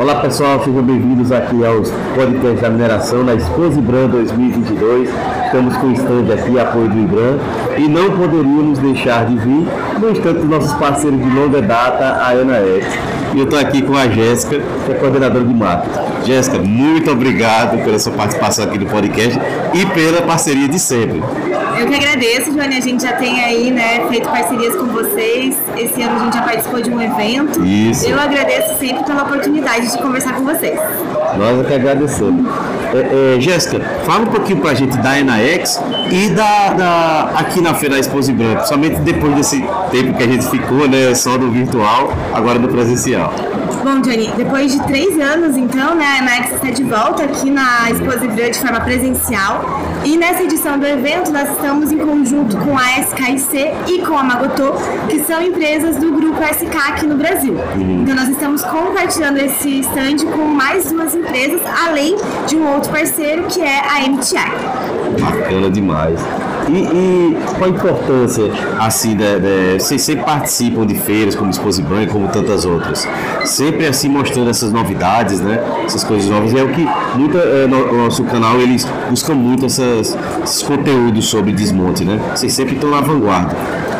Olá pessoal, sejam bem-vindos aqui aos podcasts da mineração na Expo Ibram 2022. Estamos com o stand aqui, apoio do Ibram, e não poderíamos deixar de vir no dos nossos parceiros de longa data, a ANAEX. E eu estou aqui com a Jéssica, que é coordenadora de marketing. Jéssica, muito obrigado pela sua participação aqui no podcast e pela parceria de sempre. Eu que agradeço, Johnny. A gente já tem aí, né, feito parcerias com vocês. Esse ano a gente já participou de um evento. Isso. Eu agradeço sempre pela oportunidade de conversar com vocês. Nós é que agradecemos. É, é, Jéssica, fala um pouquinho pra gente da Enaex e da, da aqui na Feira Exposi Branco, somente depois desse tempo que a gente ficou, né, só no virtual, agora no presencial. Bom, Johnny, depois de três anos, então, né, a Enaex está de volta aqui na Exposi Branco de forma presencial. E nessa edição do evento, nós estamos em conjunto com a SKIC e com a Magotô, que são empresas do grupo SK aqui no Brasil. Então, nós estamos compartilhando esse stand com mais duas empresas, além de um outro parceiro que é a MTI. Bacana demais. E, e qual a importância, assim, de, de, vocês sempre participam de feiras como Expose Branco, como tantas outras, sempre assim mostrando essas novidades, né? Essas coisas novas. É o que muita, é, no, nosso canal, eles buscam muito essas, esses conteúdos sobre desmonte, né? Vocês sempre estão na vanguarda.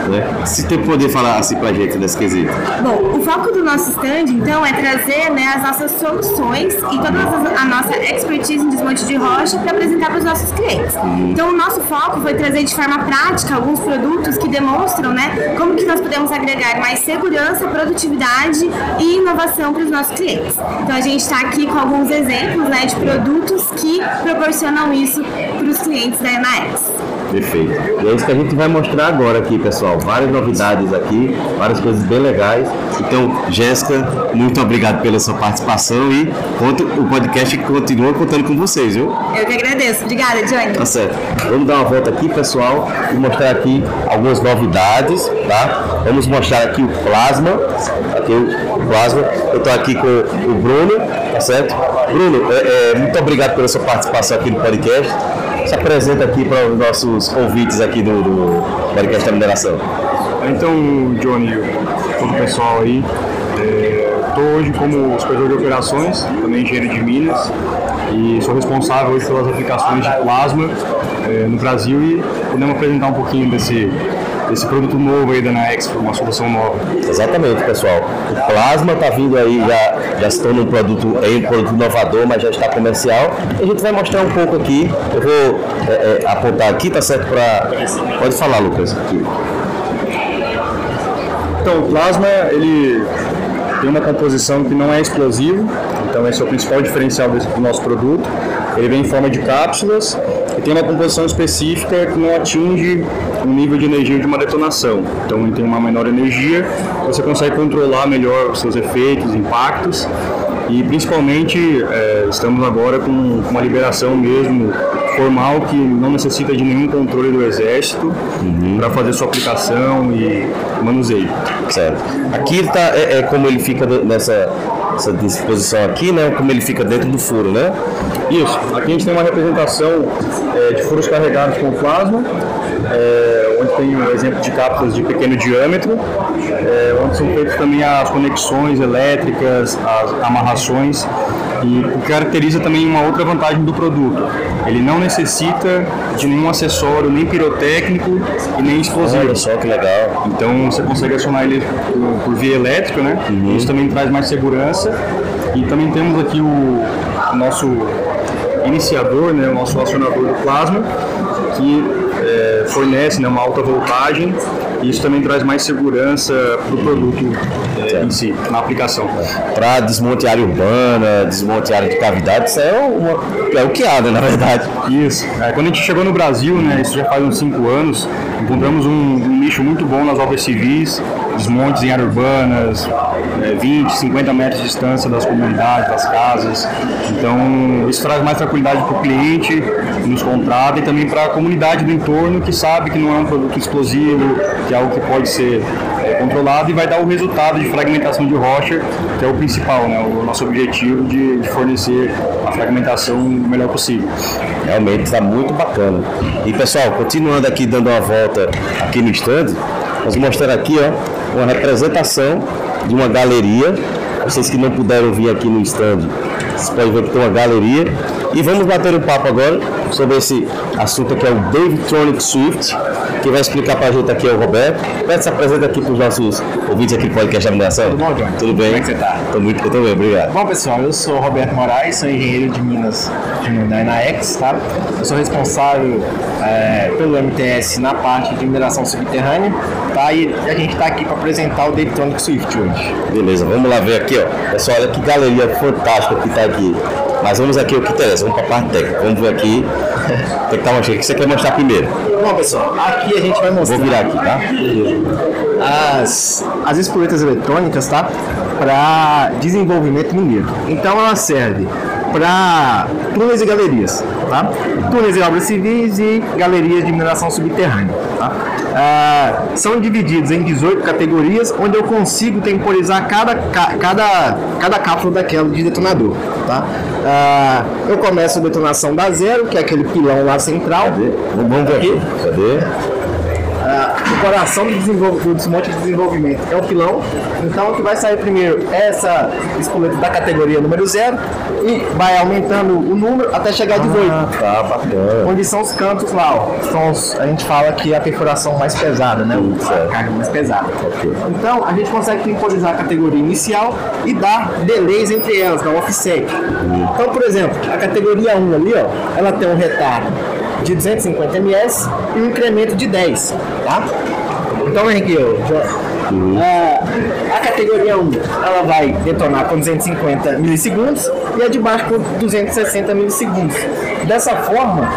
Né? Se tem poder falar assim pra gente nesse quesito. Bom, o foco do nosso stand, então, é trazer né, as nossas soluções e toda a nossa expertise em desmonte de rocha para apresentar para os nossos clientes. Então, o nosso foco foi trazer de forma prática alguns produtos que demonstram né, como que nós podemos agregar mais segurança, produtividade e inovação para os nossos clientes. Então, a gente está aqui com alguns exemplos né, de produtos que proporcionam isso para os clientes da Enaex. Perfeito. E é isso que a gente vai mostrar agora aqui, pessoal. Várias novidades aqui, várias coisas bem legais. Então, Jéssica, muito obrigado pela sua participação e conto, o podcast continua contando com vocês, viu? Eu que agradeço. Obrigada, Johnny. Tá certo. Vamos dar uma volta aqui, pessoal, e mostrar aqui algumas novidades, tá? Vamos mostrar aqui o plasma. Aqui o plasma. Eu estou aqui com o Bruno, tá certo? Bruno, é, é, muito obrigado pela sua participação aqui no podcast se apresenta aqui para os nossos convites aqui do, do podcast da mineração. Então, Johnny, todo o pessoal aí, estou é, hoje como supervisor de operações, também engenheiro de Minas, e sou responsável hoje pelas aplicações de plasma é, no Brasil e podemos apresentar um pouquinho desse esse produto novo aí da Naex, uma solução nova. Exatamente, pessoal. O plasma está vindo aí, já, já se torna um produto, é um produto inovador, mas já está comercial. E a gente vai mostrar um pouco aqui. Eu vou é, é, apontar aqui, tá certo? Para. Pode falar, Lucas. Aqui. Então, o plasma, ele tem uma composição que não é explosivo, então esse é o principal diferencial desse, do nosso produto. Ele vem em forma de cápsulas e tem uma composição específica que não atinge o nível de energia de uma detonação. Então ele tem uma menor energia, você consegue controlar melhor os seus efeitos, impactos e principalmente é, estamos agora com uma liberação mesmo formal que não necessita de nenhum controle do exército uhum. para fazer sua aplicação e manuseio. Certo. Aqui tá, é, é como ele fica nessa essa disposição aqui, né? Como ele fica dentro do furo, né? Isso. Aqui a gente tem uma representação é, de furos carregados com plasma, é, onde tem um exemplo de cápsulas de pequeno diâmetro, é, onde são feitas também as conexões elétricas, as amarrações e o que caracteriza também uma outra vantagem do produto. Ele não necessita de nenhum acessório, nem pirotécnico e nem explosivo. Olha só que legal. Então você consegue acionar ele por, por via elétrica, né? Uhum. Isso também traz mais segurança. E também temos aqui o nosso iniciador, né? O nosso acionador do plasma, que é, fornece né, uma alta voltagem isso também traz mais segurança para o produto é, em si, na aplicação. Para desmonte área urbana, desmonte área de cavidade, isso é, uma, é o que há, né, na verdade. Isso. É, quando a gente chegou no Brasil, né, isso já faz uns 5 anos, encontramos um, um nicho muito bom nas obras civis, desmontes em áreas urbanas, é, 20, 50 metros de distância das comunidades, das casas. Então, isso traz mais tranquilidade para o cliente que nos contrata e também para a comunidade do entorno que sabe que não é um produto explosivo, que é algo que pode ser é, controlado e vai dar o resultado de fragmentação de rocha, que é o principal, né, o nosso objetivo de, de fornecer a fragmentação o melhor possível. Realmente está muito bacana. E pessoal, continuando aqui dando uma volta aqui no stand, vamos mostrar aqui ó, uma representação de uma galeria vocês que não puderam vir aqui no stand, vocês podem ver que tem uma galeria. E vamos bater um papo agora sobre esse assunto que é o Dave Tronic Swift, que vai explicar pra gente aqui é o Roberto. Roberto, se apresenta aqui pros nossos ouvintes aqui do podcast da Mineração. Tudo bom, John? Tudo bem? Como é que você tá? Tô muito, eu obrigado. Bom, pessoal, eu sou Roberto Moraes, sou engenheiro de Minas de Dynaex, tá? Eu sou responsável é, pelo MTS na parte de mineração subterrânea, tá? E a gente está aqui para apresentar o Daytonic Swift hoje. Beleza, vamos lá ver aqui, ó. Pessoal, olha que galeria fantástica que tá aqui. Mas vamos aqui o que interessa, vamos pra parte técnica. Vamos ver aqui. Tem que estar mostrando. O que você quer mostrar primeiro? Bom, pessoal, aqui a gente vai mostrar Vou virar aqui, tá? as, as espoletas eletrônicas, tá? Para desenvolvimento mineiro. Então ela serve para túneis e galerias, tá? Túneis e obras civis e galerias de mineração subterrânea, tá? Ah, são divididos em 18 categorias, onde eu consigo temporizar cada, ca- cada, cada cápsula daquela de detonador, tá? Ah, eu começo a detonação da zero, que é aquele pilão lá central. Cadê? Vamos ver aqui. Cadê? Ah, o coração do, desenvolv- do desmonte de desenvolvimento é o pilão. Então, o que vai sair primeiro é essa espoleta da categoria número 0 e vai aumentando o número até chegar a 18. Ah, tá, bacana. Onde são os cantos lá, ó. São os- a gente fala que é a perfuração mais pesada, né? Certo. A carga mais pesada. Ok. Então, a gente consegue temporizar a categoria inicial e dar delays entre elas, dar um offset. Então, por exemplo, a categoria 1 ali, ó, ela tem um retardo de 250 ms e um incremento de 10, tá? Então, aqui, ó, já- a, a categoria 1, ela vai detonar com 250 milissegundos e a de baixo com 260 milissegundos. Dessa forma,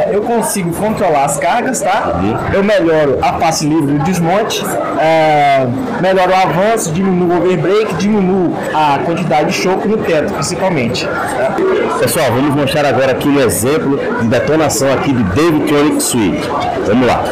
é, eu consigo controlar as cargas, tá? Eu melhoro a passe livre do desmonte, é, melhoro o avanço, diminuo o overbreak, diminuo a quantidade de choque no teto, principalmente. tá? Pessoal, vamos mostrar agora aqui um exemplo de detonação aqui de David Tronic Suite. Vamos lá.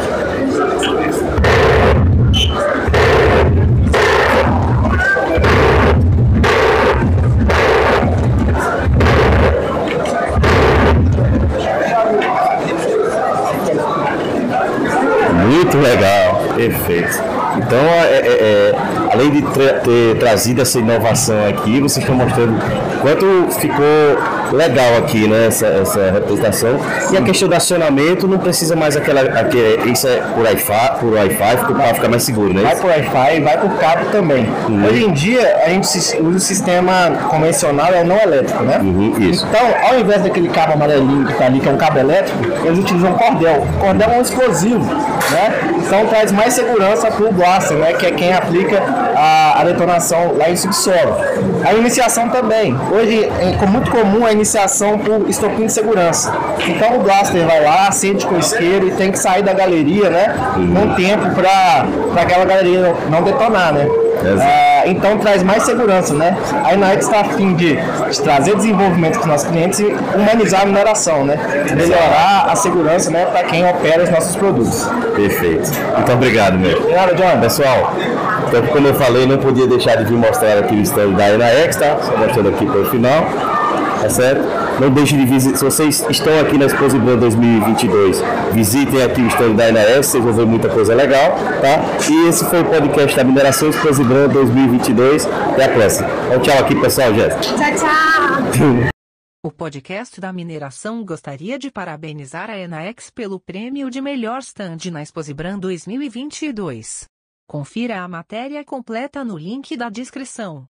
Perfeito. Então, é- é- é, além de tra- ter trazido essa inovação aqui, vocês estão mostrando quanto ficou legal aqui, né? Essa, essa representação. E a questão do acionamento não precisa mais aquela. aquele- isso é por Wi-Fi, por Wi-Fi, porque o carro fica mais seguro, né? Vai por Wi-Fi e vai por cabo também. Uhum. Hoje em dia, a gente usa o sistema convencional e não elétrico, né? Uhum, isso. Então, ao invés daquele cabo amarelinho que tá ali, que é um cabo elétrico, eles utilizam cordel. Cordel é um explosivo, né? Então traz mais segurança pro blaster, né? Que é quem aplica a, a detonação lá em subsolo. A iniciação também. Hoje é muito comum a iniciação por estopim de segurança. Então o blaster vai lá, acende com isqueiro e tem que sair da galeria, né? Num tempo para aquela galeria não detonar, né? Ah, então traz mais segurança, né? A Inax está a fim de, de trazer desenvolvimento para os nossos clientes e humanizar a mineração, né? Melhorar a segurança, né, para quem opera os nossos produtos. Perfeito. Muito obrigado, meu. Obrigado, John. Pessoal, então, como eu falei, não podia deixar de vir mostrar aqui o stand da Enaex, tá? Só mostrando aqui para o final, tá certo? Não deixe de visitar, se vocês estão aqui na Exposiban 2022, visitem aqui o stand da Enaex, vocês vão ver muita coisa legal, tá? E esse foi o podcast da Mineração Exposiban 2022. Até a próxima. Então, tchau aqui, pessoal, Jéssica. Tchau, tchau! O podcast da mineração gostaria de parabenizar a Enaex pelo prêmio de melhor stand na Exposibran 2022. Confira a matéria completa no link da descrição.